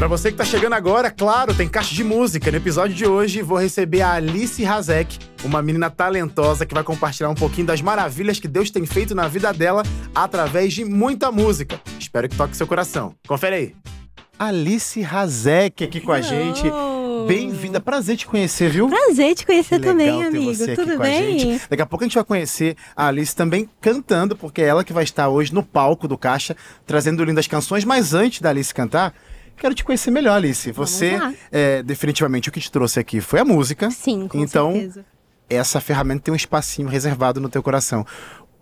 Para você que tá chegando agora, claro, tem caixa de música. No episódio de hoje, vou receber a Alice Razek, uma menina talentosa que vai compartilhar um pouquinho das maravilhas que Deus tem feito na vida dela através de muita música. Espero que toque seu coração. Confere aí. Alice Razek aqui com a gente. Bem-vinda, prazer te conhecer, viu? Prazer te conhecer Que também, amigo. Tudo bem? gente. Daqui a pouco a gente vai conhecer a Alice também cantando, porque é ela que vai estar hoje no palco do Caixa, trazendo lindas canções. Mas antes da Alice cantar, quero te conhecer melhor, Alice. Você, é, definitivamente, o que te trouxe aqui foi a música. Sim, com então, certeza. essa ferramenta tem um espacinho reservado no teu coração.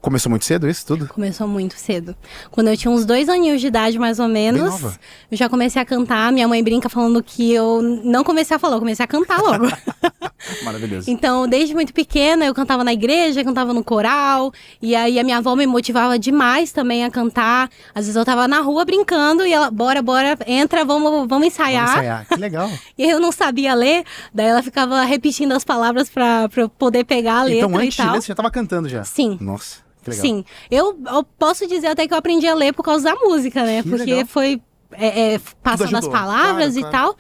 Começou muito cedo isso tudo? Começou muito cedo. Quando eu tinha uns dois aninhos de idade, mais ou menos, eu já comecei a cantar. Minha mãe brinca falando que eu não comecei a falar, eu comecei a cantar logo. Maravilhoso. então, desde muito pequena, eu cantava na igreja, cantava no coral. E aí a minha avó me motivava demais também a cantar. Às vezes eu tava na rua brincando e ela, bora, bora, entra, vamos, vamos ensaiar. Vamos ensaiar. Que legal. E eu não sabia ler, daí ela ficava repetindo as palavras pra, pra eu poder pegar a letra então, antes e de tal. ler, você já estava cantando já? Sim. Nossa, que legal. Sim, eu, eu posso dizer até que eu aprendi a ler por causa da música, né? Que Porque legal. foi é, é, passando as palavras Claro, e claro. tal.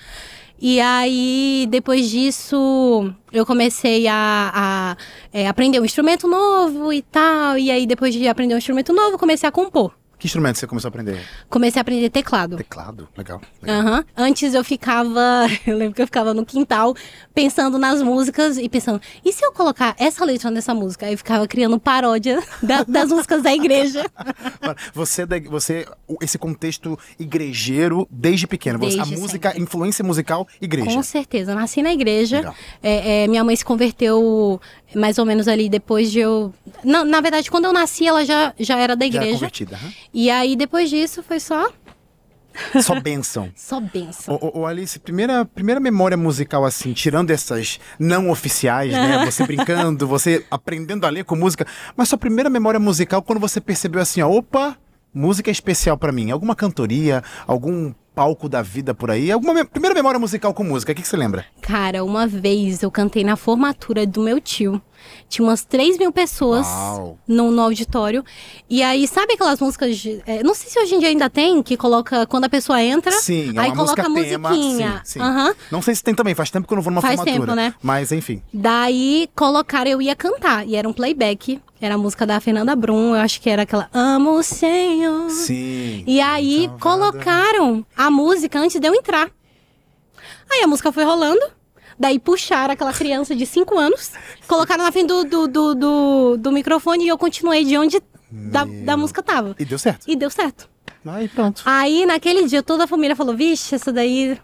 E aí, depois disso, eu comecei a, a, é, aprender um instrumento novo e tal. E aí, depois de aprender um instrumento novo, comecei a compor. Que instrumento você começou a aprender? Comecei a aprender teclado. Teclado. Legal. legal. Aham. Antes eu ficava, eu lembro que eu ficava no quintal pensando nas músicas e pensando, e se eu colocar essa letra nessa música? Aí eu ficava criando paródia da- das músicas da igreja. Você, é você, esse contexto igrejeiro desde pequeno. Você- a Desde música, influência musical, igreja. Com certeza, nasci na igreja. É, é, minha mãe se converteu mais ou menos ali depois de eu. Na, na verdade, quando eu nasci, ela já, já era da Já é igreja. convertida. aham. e aí, depois disso, foi só, Só bênção. só benção. Ô, ô, ô, Alice, primeira, primeira memória musical assim, tirando essas não oficiais, né? Você brincando, você aprendendo a ler com música, mas sua primeira memória musical quando você percebeu assim, ó, opa, música é especial pra mim. Alguma cantoria, algum palco da vida por aí? Alguma me- primeira memória musical com música, o que, que você lembra? Cara, uma vez eu cantei na formatura do meu tio. Tinha umas 3 mil pessoas no, no auditório. E aí, sabe aquelas músicas. de- é, não sei se hoje em dia ainda tem, que coloca quando a pessoa entra. Sim, é aí coloca a tema. musiquinha. Sim, sim. Aham. Não sei se tem também, faz tempo que eu não vou numa Faz formatura. tempo, né? Mas enfim. Daí colocaram, eu ia cantar. E era um playback. Era a música da Fernanda Brum. Eu acho que era aquela Amo o Senhor. Sim. E aí Então, colocaram a música antes de eu entrar. Aí a música foi rolando. Daí puxaram aquela criança de 5 anos, colocaram na frente do, do, do, do, do microfone e eu continuei de onde da, da música tava. E deu certo. E deu certo. Aí pronto. Aí naquele dia toda a família falou: Vixe, essa daí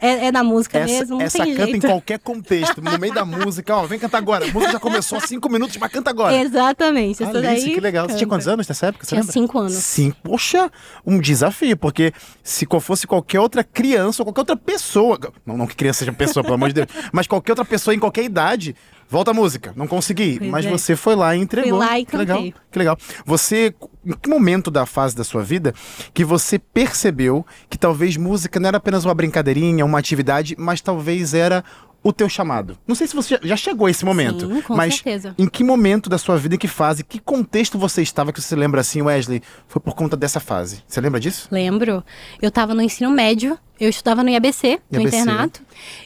é, é da música Essa, mesmo, essa canta jeito. em qualquer contexto, no meio da música, ó, vem cantar agora. A música já começou há cinco minutos, mas canta agora. Exatamente. Essa Alice, daí que legal. Você tinha canta. quantos anos nessa época? Você Tinha lembra? cinco anos. Sim, poxa, um desafio, porque se fosse qualquer outra criança ou qualquer outra pessoa, não, não que criança seja pessoa, pelo amor de Deus, mas qualquer outra pessoa em qualquer idade, volta a música, não consegui, Pois mas é. você foi lá e entregou. Fui lá e que legal, que legal. Você, em que momento da fase da sua vida que você percebeu que talvez música não era apenas uma brincadeirinha, uma atividade, mas talvez era o teu chamado? Não sei se você já- chegou a esse momento, Sim, com mas certeza. em que momento da sua vida, em que fase, que contexto você estava que você lembra assim, Wesley? Foi por conta dessa fase. Você lembra disso? Lembro. Eu tava no ensino médio, eu estudava no IABC, no IABC. internato.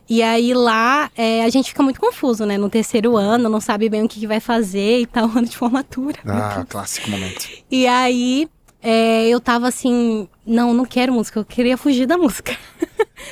E aí lá é, a gente fica muito confuso, né? No terceiro ano, não sabe bem o que, que vai fazer e tal, ano de formatura. Ah, clássico momento. E aí é, eu tava assim, não, não quero música, eu queria fugir da música.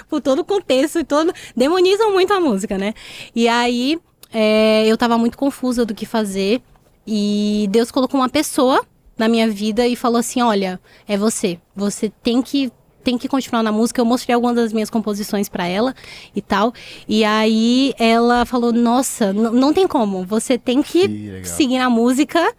Por todo o contexto e todo. Demonizam muito a música, né? E aí é, eu tava muito confusa do que fazer. E Deus colocou uma pessoa na minha vida e falou assim: olha, é você. Você tem que. Tem que continuar na música. Eu mostrei algumas das minhas composições pra ela e tal. E aí ela falou: Nossa, não tem como. Você tem que, Que seguir na música.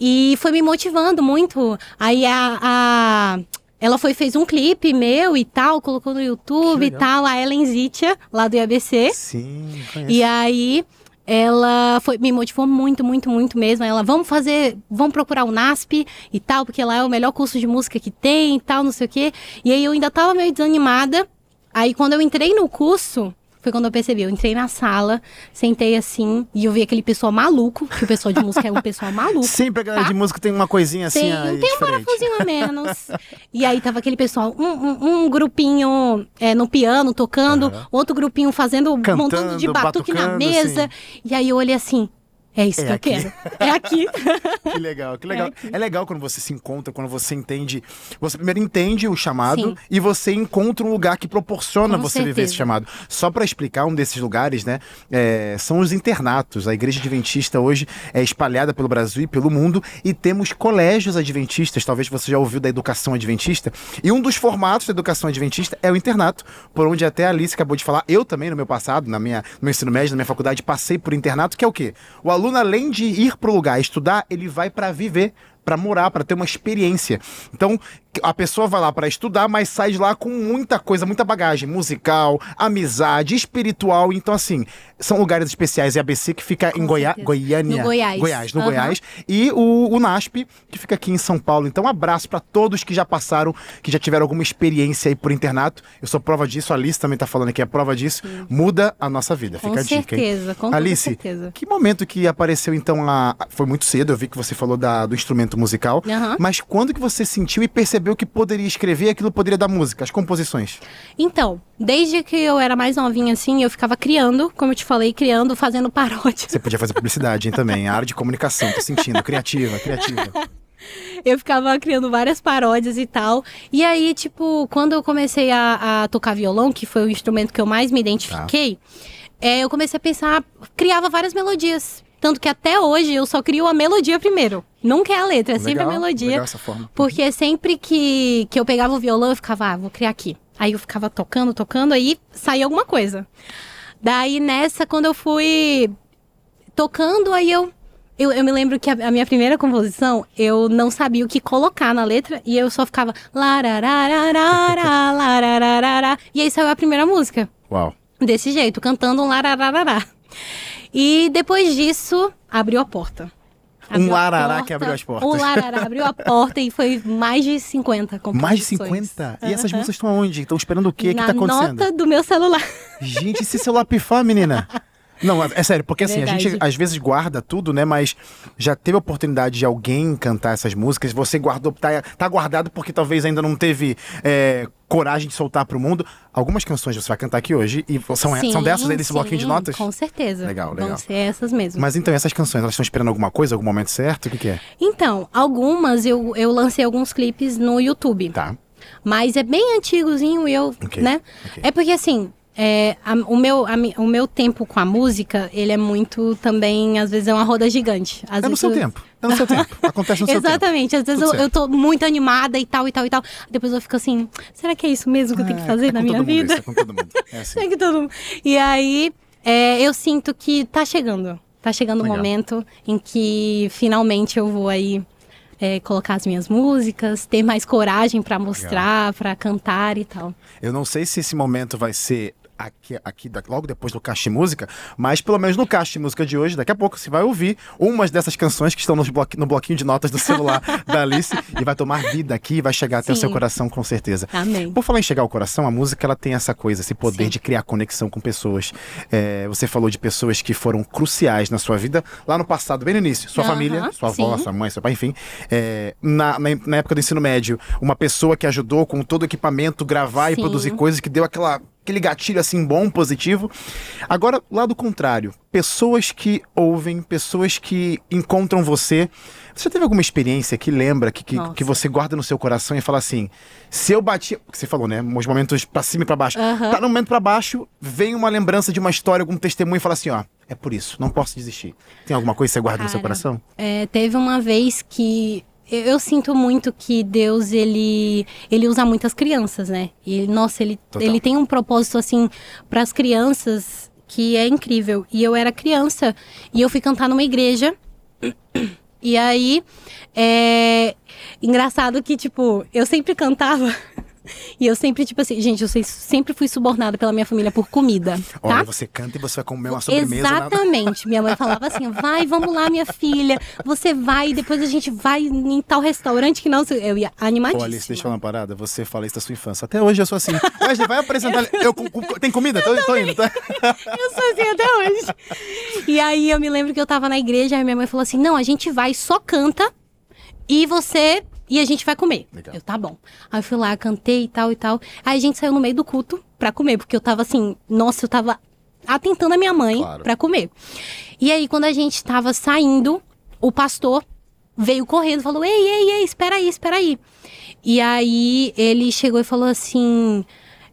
E foi me motivando muito. Aí a, a- ela foi fez um clipe meu e tal, colocou no YouTube e tal, a Ellen Zitia, lá do IABC. Sim, conheço. E aí ela foi, me motivou muito, muito, muito mesmo. Ela, vamos fazer, vamos procurar o NASP e tal, porque lá é o melhor curso de música que tem e tal, não sei o quê. E aí eu ainda tava meio desanimada. Aí quando eu entrei no curso, foi quando eu percebi. Eu entrei na sala, sentei assim, e eu vi aquele pessoal maluco, que o pessoal de música é um pessoal maluco. Sempre a galera tá? de música tem uma coisinha assim. Tem, aí, tem um parafusinho a menos. e aí tava aquele pessoal, um, um- um grupinho é, no piano tocando, Aham. outro grupinho fazendo, montando de Cantando, batuque na batucando, mesa. assim. E aí eu olhei assim, é isso É que eu aqui. quero. É aqui. Que legal, que legal. aqui. É, legal quando você se encontra, quando você entende. Você primeiro entende o chamado Sim. e você encontra um lugar que proporciona Com você viver certeza. esse chamado. Só pra explicar, um desses lugares, né? é, são os internatos. A igreja adventista hoje é espalhada pelo Brasil e pelo mundo e temos colégios adventistas. Talvez você já ouviu da educação adventista. E um dos formatos da educação adventista é o internato, por onde até a Alice acabou de falar. Eu também, no meu passado, na minha, no meu ensino médio, na minha faculdade, passei por internato, que é o quê? O aluno, além de ir pro lugar estudar, ele vai pra viver. Pra morar, pra ter uma experiência. Então, a pessoa vai lá pra estudar, mas sai de lá com muita coisa, muita bagagem musical, amizade, espiritual. Então, assim, são lugares especiais. É ABC que fica Com em Goiá certeza. Goiânia. No Goiás. Goiás, no Aham. Goiás. E o, o NASP, que fica aqui em São Paulo. Então, um abraço pra todos que já passaram, que já tiveram alguma experiência aí por internato. Eu sou prova disso, a Alice também tá falando que é prova disso. Muda a nossa vida. Com Fica a dica, hein? certeza, com Alice, certeza. que momento que apareceu então a. Foi muito cedo, eu vi que você falou da- do instrumento musical. Aham. Mas quando que você sentiu e percebeu que poderia escrever e aquilo poderia dar música, as composições? Então, desde que eu era mais novinha, assim, eu ficava criando, como eu te falei, criando, fazendo paródia. Você podia fazer publicidade, hein, também. A área de comunicação, tô sentindo. Criativa, criativa. Eu ficava criando várias paródias e tal. E aí, tipo, quando eu comecei a, a tocar violão, que foi o instrumento que eu mais me identifiquei, é, eu comecei a pensar, criava várias melodias. Tanto que até hoje eu só crio a melodia primeiro. Nunca é a letra, é sempre a Legal, melodia. legal. Porque sempre que, que eu pegava o violão, eu ficava, ah, vou criar aqui. Aí eu ficava tocando, tocando, aí saía alguma coisa. Daí nessa, quando eu fui tocando, aí eu. Eu, eu me lembro que a, a minha primeira composição, eu não sabia o que colocar na letra e eu só ficava. lararararara. E aí saiu a primeira música. Uau. Desse jeito, cantando um larararará. E depois disso, abriu a porta. Um a larará que abriu as portas. Um larará abriu a porta e foi mais de 50 composições. Mais de 50? E essas músicas estão aonde? Estão esperando o quê? O que Na tá acontecendo? nota do meu celular. Gente, se celular pifar, menina. Não, é sério, porque assim, a Verdade. gente às vezes guarda tudo, né? Mas já teve a oportunidade de alguém cantar essas músicas, você guardou, tá, tá guardado porque talvez ainda não teve é, coragem de soltar pro mundo. Algumas canções você vai cantar aqui hoje e são, Sim, são dessas aí desse sim, bloquinho de notas? Com certeza. Legal, legal. Vão ser essas mesmo. Mas então, essas canções, elas estão esperando alguma coisa, algum momento certo? O que, que é? Então, algumas eu, eu lancei alguns clipes no YouTube. Tá. Mas é bem antigozinho e eu, Ok, né? ok. É porque assim, é, a- o, meu, a o meu tempo com a música, ele é muito também, às vezes é uma roda gigante. Às É no vezes seu eu- tempo. É no seu tempo. Acontece no seu tempo. Exatamente, às vezes eu, eu tô muito animada e tal e tal e tal. Depois eu fico assim, será que é isso mesmo que eu tenho que É, fazer é na minha vida? isso, é com todo mundo. É assim. Que todo mundo... E aí, é, eu sinto que tá chegando. Tá chegando o Legal. momento em que finalmente eu vou aí é, colocar as minhas músicas, ter mais coragem pra mostrar, pra cantar e tal. Eu não sei se esse momento vai ser aqui, aqui da- logo depois do Caixa de Música, mas pelo menos no Caixa de Música de hoje, daqui a pouco você vai ouvir umas dessas canções que estão bloqui- no bloquinho de notas do celular da Alice e vai tomar vida aqui e vai chegar até o Sim. seu coração com certeza. Amém. Por falar em chegar ao coração, a música ela tem essa coisa, esse poder Sim. de criar conexão com pessoas. É, você falou de pessoas que foram cruciais na sua vida lá no passado, bem no início. Sua família, sua avó, sim. sua mãe, seu pai, enfim. É, na, na, na época do ensino médio, uma pessoa que ajudou com todo o equipamento, gravar e Sim. produzir coisas que deu aquela. Aquele gatilho assim bom, positivo. Agora, lado contrário, pessoas que ouvem, pessoas que encontram você. Você já teve alguma experiência que lembra, que, que, Nossa. que você guarda no seu coração e fala assim: se eu bati. que Você falou, né? Uns momentos pra cima e pra baixo. Aham. Tá no momento pra baixo, vem uma lembrança de uma história, algum testemunho e fala assim: ó, é por isso, não posso desistir. Tem alguma coisa que você guarda no seu Cara, coração? É, teve uma vez que eu, eu sinto muito que Deus ele ele usa muitas crianças, né? E nossa, ele Total. ele tem um propósito assim para as crianças que é incrível. E eu era criança e eu fui cantar numa igreja. E aí, é engraçado que tipo, eu sempre cantava e eu sempre, tipo assim, gente, eu sempre fui subornada pela minha família por comida. Tá? Olha, você canta e você vai comer uma sobremesa. Exatamente. Minha mãe falava assim: vai, vamos lá, minha filha. Você vai, depois a gente vai em tal restaurante que não. Eu ia animadíssima. Olha, deixa eu falar uma parada. Você fala isso da sua infância. Até hoje eu sou assim. Wesley, vai apresentar. Eu, tem comida? Tô, tô indo, tá? Eu sou assim até hoje. E aí eu me lembro que eu tava na igreja e minha mãe falou assim: não, a gente vai, só canta e você e a gente vai comer. Legal. Eu, tá bom. Aí eu fui lá, cantei e tal e tal. Aí a gente saiu no meio do culto pra comer, porque eu tava assim, nossa, eu tava atentando a minha mãe claro. pra comer. E aí, quando a gente tava saindo, o pastor veio correndo, falou: Ei, ei, ei, espera aí, espera aí. E aí ele chegou e falou assim: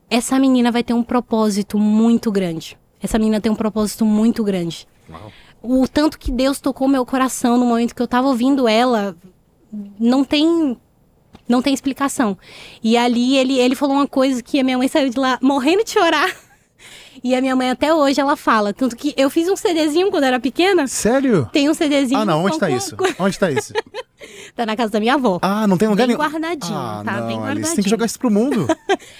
Essa menina vai ter um propósito muito grande. Essa menina tem um propósito muito grande. Uau. O tanto que Deus tocou meu coração no momento que eu tava ouvindo ela, não tem não tem explicação. E ali ele, ele falou uma coisa que a minha mãe saiu de lá morrendo de chorar. E a minha mãe até hoje ela fala. Tanto que eu fiz um CDzinho quando era pequena. Sério? Tem um CDzinho. Ah, não. Onde tá isso? Onde tá isso? tá na casa da minha avó. Ah, não tem lugar nenhum? guardadinho, ah, tá? Não, bem guardadinho. Alice, tem que jogar isso pro mundo.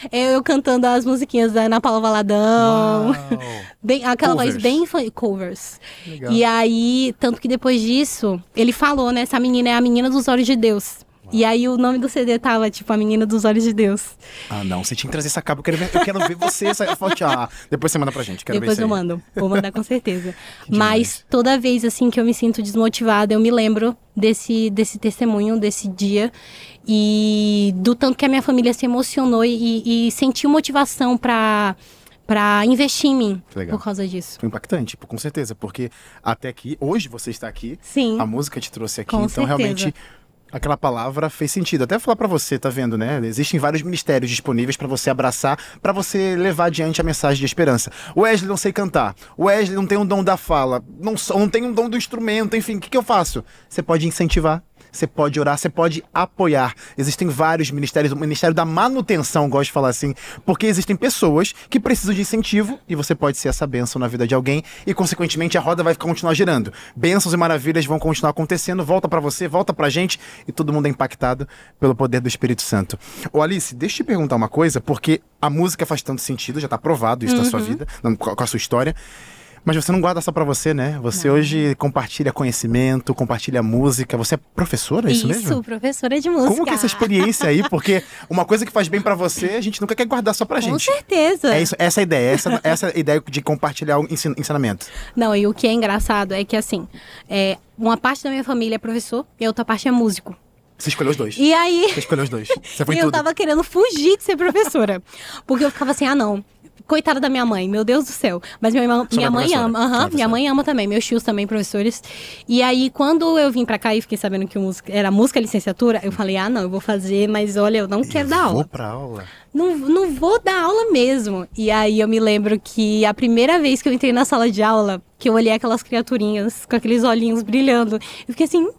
eu, eu cantando as musiquinhas da Ana Paula Valadão. bem, aquela covers. voz bem covers. Legal. E aí, tanto que depois disso, ele falou, né? Essa menina é a menina dos olhos de Deus. E aí o nome do CD tava, tipo, A Menina dos Olhos de Deus. Ah, não. Você tinha que trazer essa capa. Eu quero ver, eu quero ver você essa foto. Ah, depois você manda pra gente. Quero depois eu mando. Vou mandar com certeza. Mas toda vez, assim, que eu me sinto desmotivada, eu me lembro desse, desse testemunho, desse dia. E do tanto que a minha família se emocionou e, e sentiu motivação pra para investir em mim por causa disso. Foi impactante, tipo, com certeza, porque até aqui, hoje você está aqui, Sim, a música te trouxe aqui, então certeza. realmente aquela palavra fez sentido. Até falar para você, tá vendo, né? Existem vários ministérios disponíveis para você abraçar, para você levar adiante a mensagem de esperança. O Wesley não sei cantar. O Wesley não tem um dom da fala, não, não tem um dom do instrumento, enfim, o que, que eu faço? Você pode incentivar você pode orar, você pode apoiar. Existem vários ministérios, o Ministério da Manutenção, gosto de falar assim, porque existem pessoas que precisam de incentivo e você pode ser essa bênção na vida de alguém e, consequentemente, a roda vai continuar girando. Bênçãos e maravilhas vão continuar acontecendo, volta para você, volta pra gente e todo mundo é impactado pelo poder do Espírito Santo. Ô Alice, deixa eu te perguntar uma coisa, porque a música faz tanto sentido, já tá provado isso uhum. na sua uhum. vida, com a sua história. Mas você não guarda só para você, né? Você não. hoje compartilha conhecimento, compartilha música. Você é professora, é isso, isso mesmo? Isso, professora de música. Como que é essa experiência aí? Porque uma coisa que faz bem para você, a gente nunca quer guardar só pra gente. Com certeza. É isso, essa é a ideia, essa, essa é ideia de compartilhar o ensinamento. Não, e o que é engraçado é que assim, é, uma parte da minha família é professor e a outra parte é músico. Você escolheu os dois. E aí. Você escolheu os dois. Você foi e tudo. eu tava querendo fugir de ser professora. porque eu ficava assim, ah, não coitada da minha mãe, meu Deus do céu. Mas minha, irmã, minha mãe ama, uhum, minha mãe ama também, meus tios também, professores. E aí, quando eu vim pra cá e fiquei sabendo que música, era música licenciatura, eu falei, ah, não, eu vou fazer, mas olha, eu não quero eu dar aula. Vou pra aula. Não, não vou dar aula mesmo. E aí eu me lembro que a primeira vez que eu entrei na sala de aula, que eu olhei aquelas criaturinhas com aqueles olhinhos brilhando, eu fiquei assim,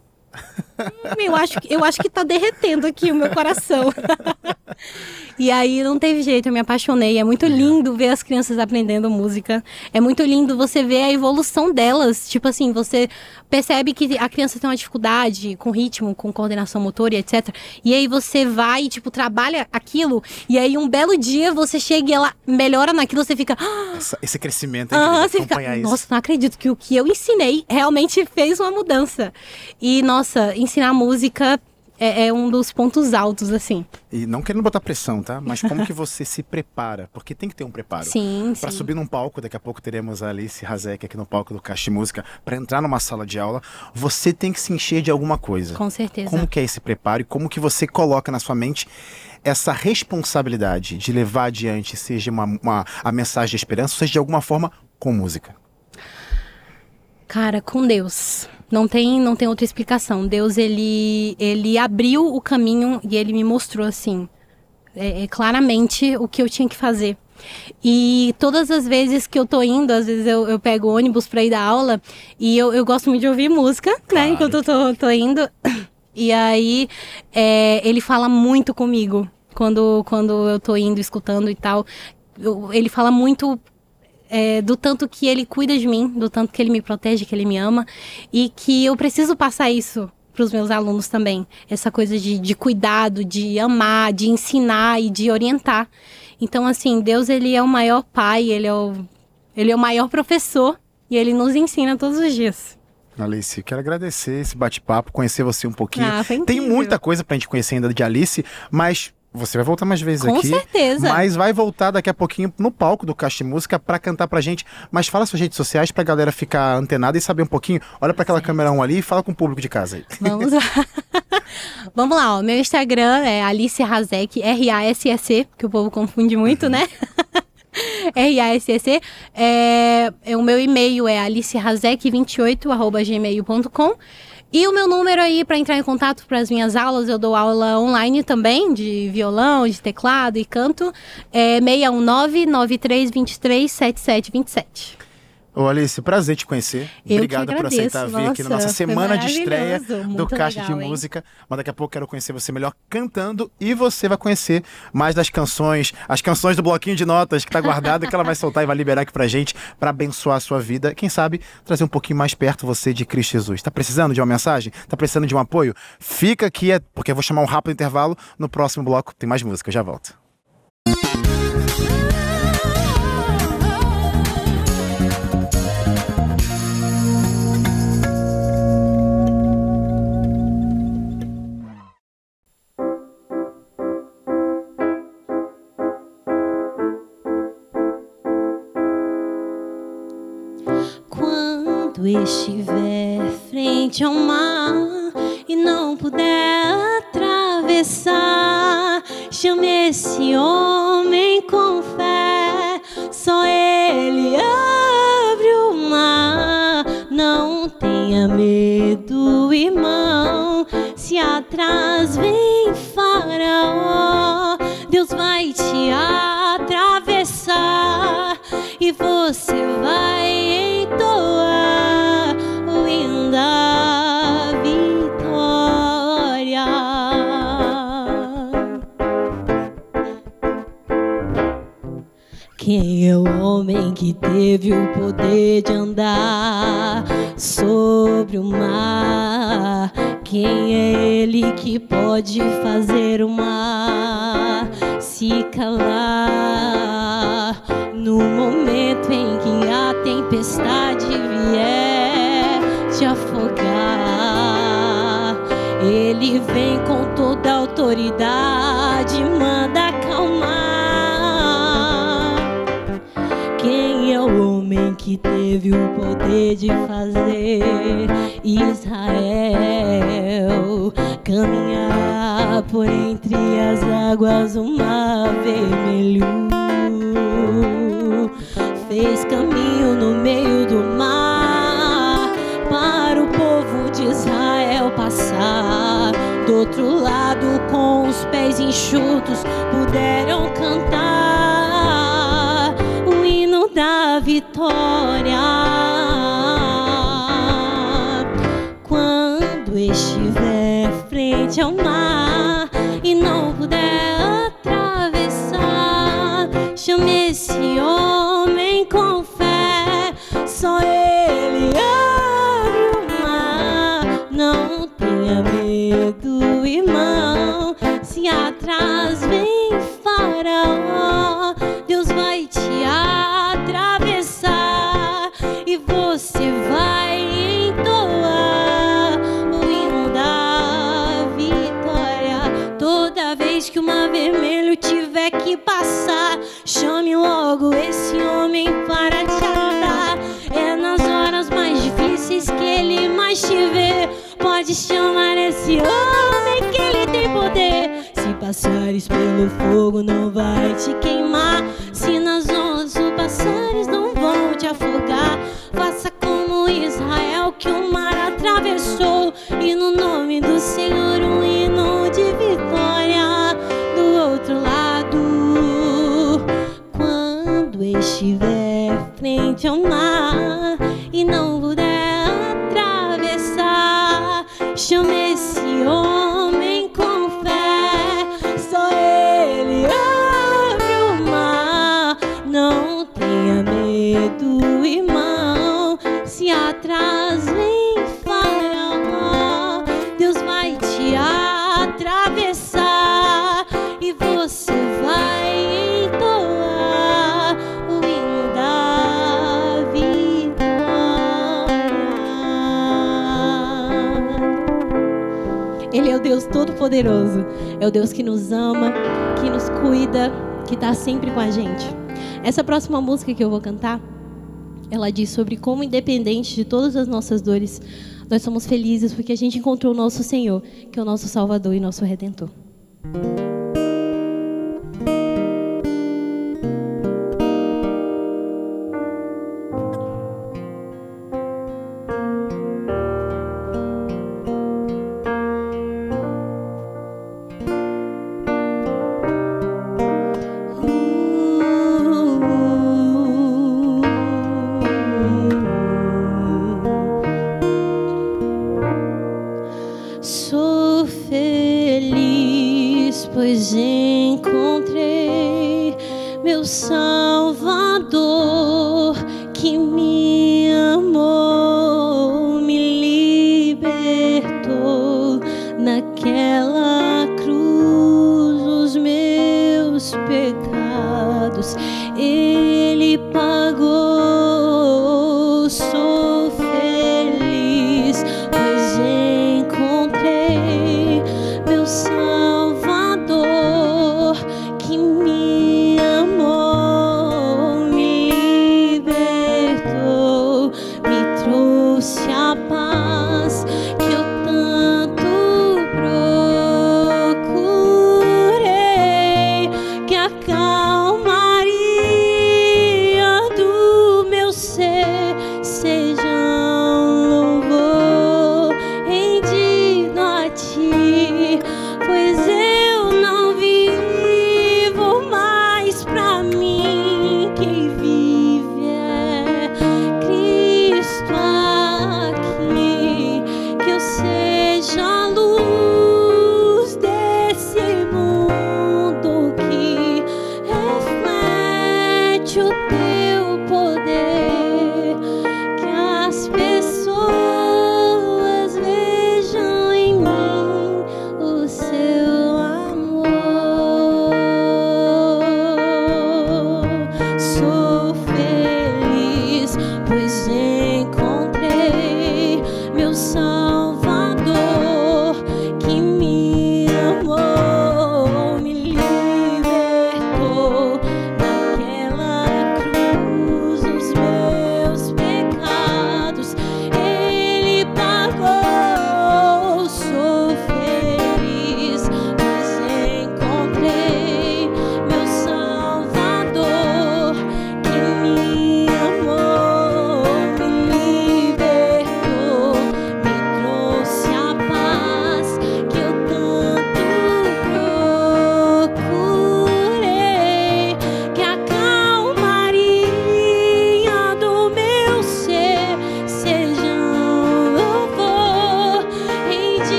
eu acho, eu acho que tá derretendo aqui o meu coração. E aí não teve jeito, eu me apaixonei. É muito lindo ver as crianças aprendendo música. É muito lindo você ver a evolução delas. Tipo assim, você percebe que a criança tem uma dificuldade com ritmo, com coordenação motora e etc. E aí você vai, tipo, trabalha aquilo. E aí um belo dia você chega e ela melhora naquilo, você fica. Ah! Essa, esse crescimento é ah, você fica, isso. Nossa, não acredito que o que eu ensinei realmente fez uma mudança. E, nossa, ensinar música é, é, um dos pontos altos, assim. E não querendo botar pressão, tá? Mas como que você se prepara? Porque tem que ter um preparo. Sim, Para subir num palco, daqui a pouco teremos a Alice Razek aqui no palco do Caixa de Música. Para entrar numa sala de aula, você tem que se encher de alguma coisa. Com certeza. Como que é esse preparo e como que você coloca na sua mente essa responsabilidade de levar adiante, seja uma, uma a mensagem de esperança, seja de alguma forma com música? Cara, com Deus. Não tem, não tem outra explicação. Deus, ele, ele abriu o caminho e ele me mostrou, assim, é, é, claramente o que eu tinha que fazer. E todas as vezes que eu tô indo, às vezes eu, eu pego ônibus pra ir dar aula e eu, eu gosto muito de ouvir música, né, claro. né? Enquanto eu tô, tô indo. E aí, é, ele fala muito comigo quando, quando eu tô indo, escutando e tal. Eu, ele fala muito é, do tanto que ele cuida de mim, do tanto que ele me protege, que ele me ama e que eu preciso passar isso para os meus alunos também. Essa coisa de, de cuidado, de amar, de ensinar e de orientar. Então, assim, Deus, ele é o maior pai, ele é o, ele é o maior professor e ele nos ensina todos os dias. Alice, quero agradecer esse bate-papo, conhecer você um pouquinho. Ah, Tem muita coisa pra gente conhecer ainda de Alice, mas você vai voltar mais vezes Com aqui. certeza. Mas vai voltar daqui a pouquinho no palco do Caixa Música pra cantar pra gente. Mas fala suas redes sociais pra galera ficar antenada e saber um pouquinho. Olha pra aquela câmera 1 ali e fala com o público de casa aí. Vamos lá. Vamos lá, ó. Meu Instagram é Alice Razek, R-A-S-S-E, que o povo confunde muito, né? R-A-S-S-E. É, é, o meu e-mail é alicerazek28.gmail.com. E o meu número aí para entrar em contato para as minhas aulas, eu dou aula online também, de violão, de teclado e canto, é 619-9323-7727. Ô Alice, prazer te conhecer. Eu Obrigado por aceitar vir aqui na Nossa, semana de estreia do Caixa legal, de hein? Música. Mas daqui a pouco quero conhecer você melhor cantando e você vai conhecer mais das canções, as canções do bloquinho de notas que tá guardado que ela vai soltar e vai liberar aqui pra gente pra abençoar a sua vida. Quem sabe trazer um pouquinho mais perto você de Cristo Jesus. Tá precisando de uma mensagem? Tá precisando de um apoio? Fica aqui, é- porque eu vou chamar um rápido intervalo. No próximo bloco tem mais música, eu já volto. Quando frente ao poder de andar sobre o mar? Quem é ele que pode fazer o mar se calar? No momento em que a tempestade vier te afogar, ele vem com toda autoridade, que teve o poder de fazer Israel caminhar por entre as águas o mar vermelho? Fez caminho no meio do mar para o povo de Israel passar. Do outro lado, com os pés enxutos, puderam cantar da vitória. Quando estiver frente ao mar e não puder atravessar, chame esse homem com fé. Só ele abre o mar. Não tenha medo, irmão. Se atrás vem Faraó, pelo fogo, não vai te queimar. Todo-Poderoso. É o Deus que nos ama, que nos cuida, que está sempre com a gente. Essa próxima música que eu vou cantar, ela diz sobre como, independente de todas as nossas dores, nós somos felizes porque a gente encontrou o nosso Senhor, que é o nosso Salvador e nosso Redentor.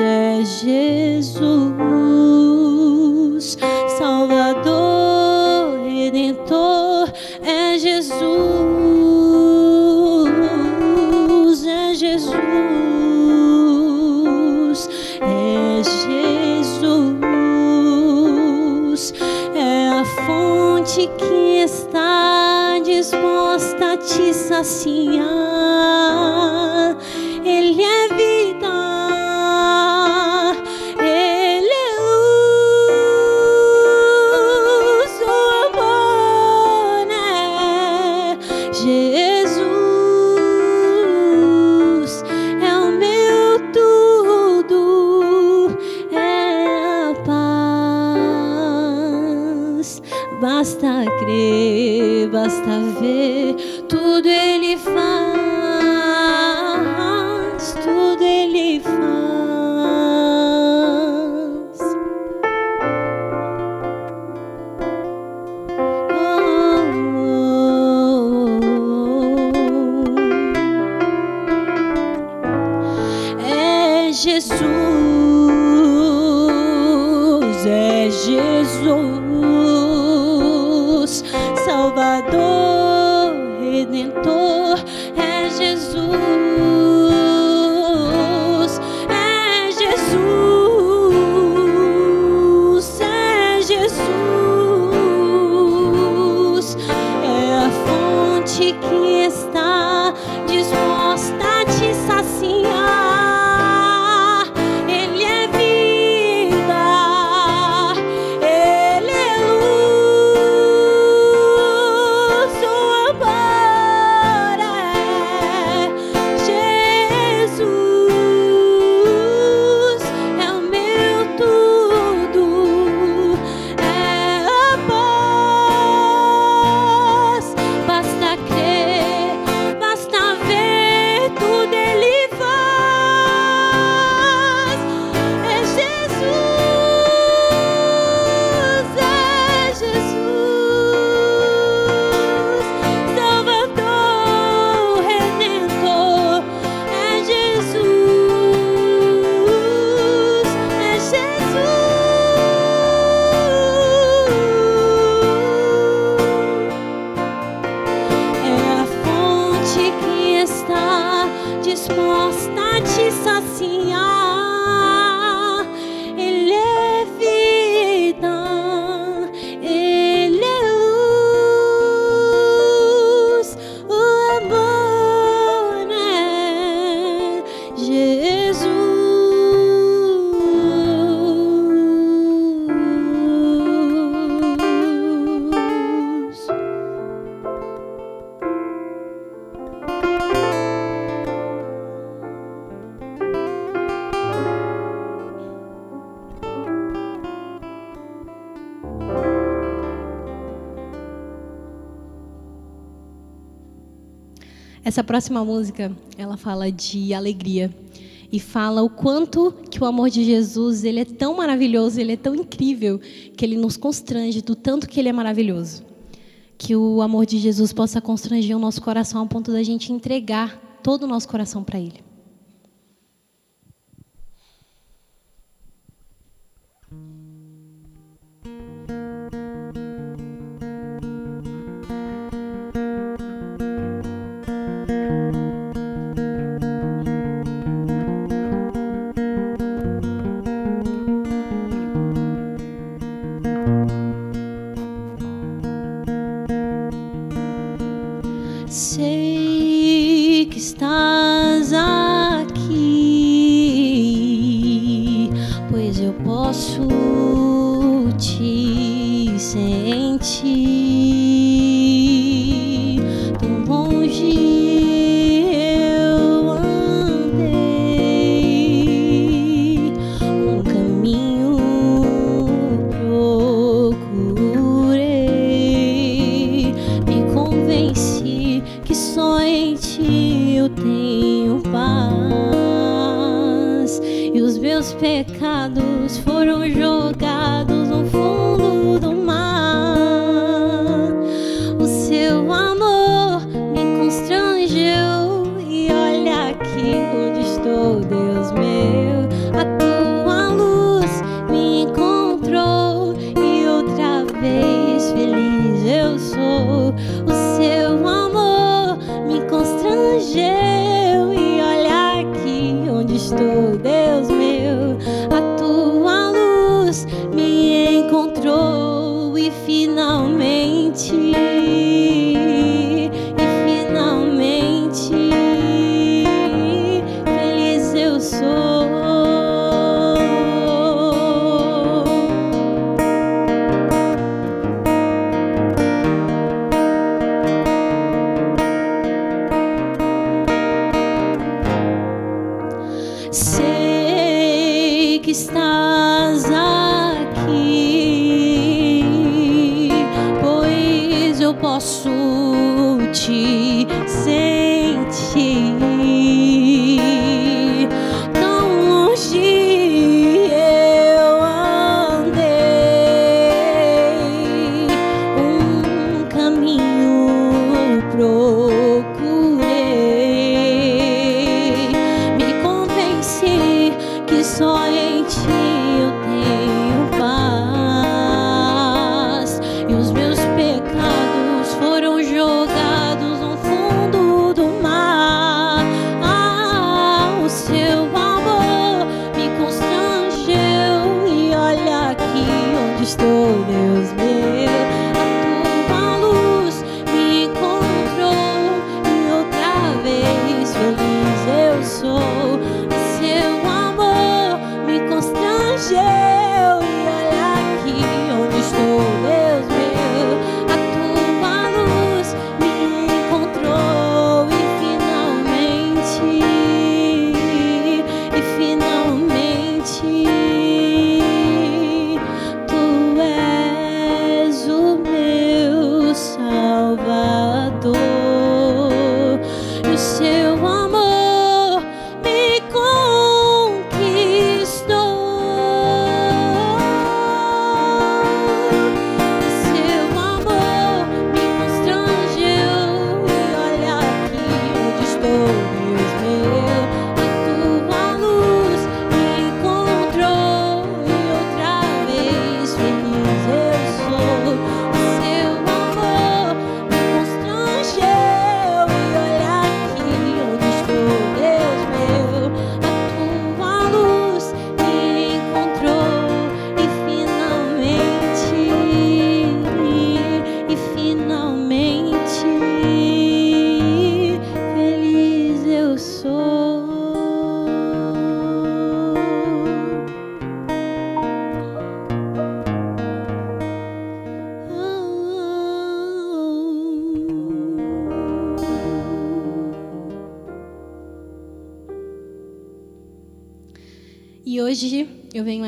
É Jesus Salvador Redentor é Jesus é Jesus é Jesus é a fonte que está disposta a te saciar. Jesus, é Jesus, Salvador, Redentor, é Jesus, Essa próxima música, ela fala de alegria e fala o quanto que o amor de Jesus, ele é tão maravilhoso, ele é tão incrível, que ele nos constrange do tanto que ele é maravilhoso. Que o amor de Jesus possa constranger o nosso coração ao ponto da gente entregar todo o nosso coração para ele.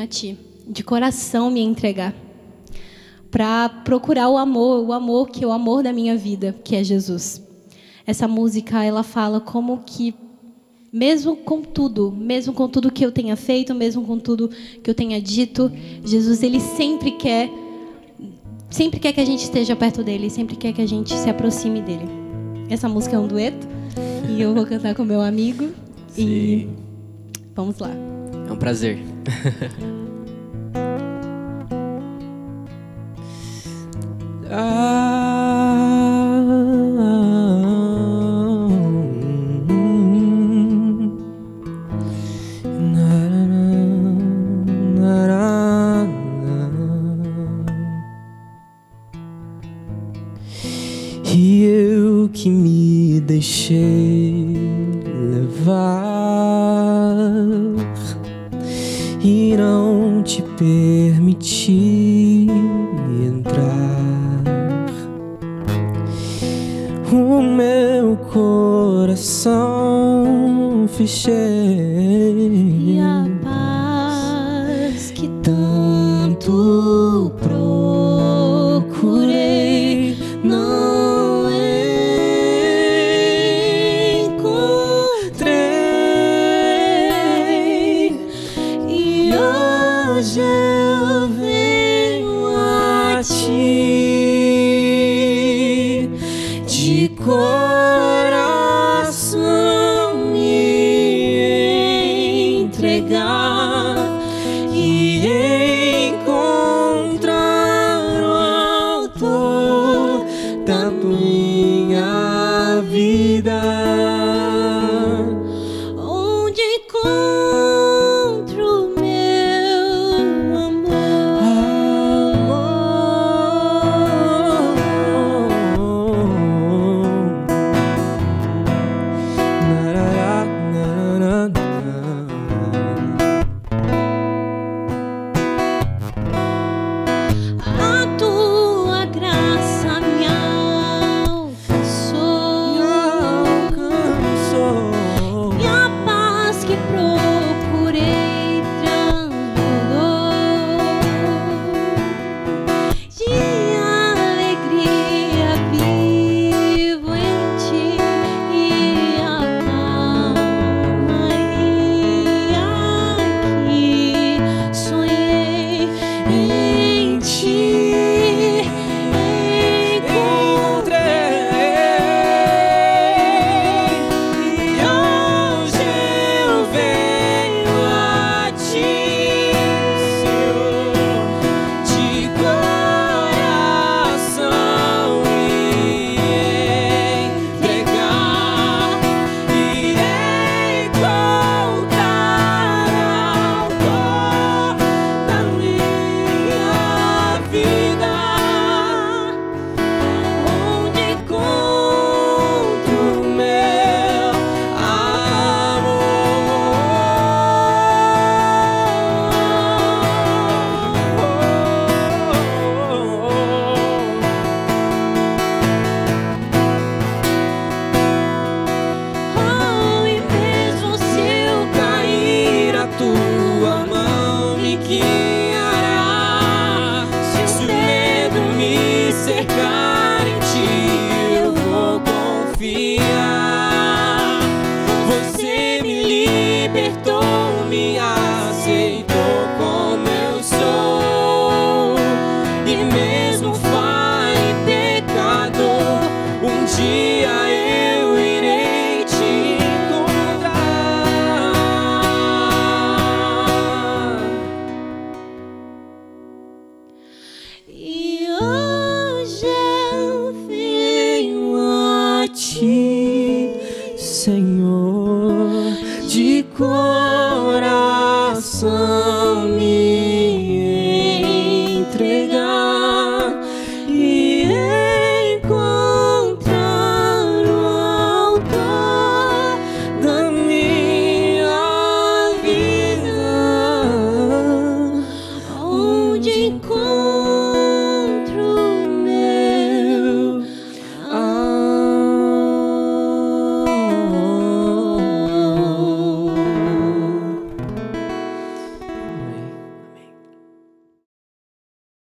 Ti, de coração me entregar, para procurar o amor, o amor que é o amor da minha vida, que é Jesus. Essa música ela fala como que mesmo com tudo, mesmo com tudo que eu tenha feito, mesmo com tudo que eu tenha dito, Jesus ele sempre quer sempre quer que a gente esteja perto dele, sempre quer que a gente se aproxime dele. Essa música é um dueto e eu vou cantar com meu amigo Sim. e vamos lá. É um prazer. I je confiar.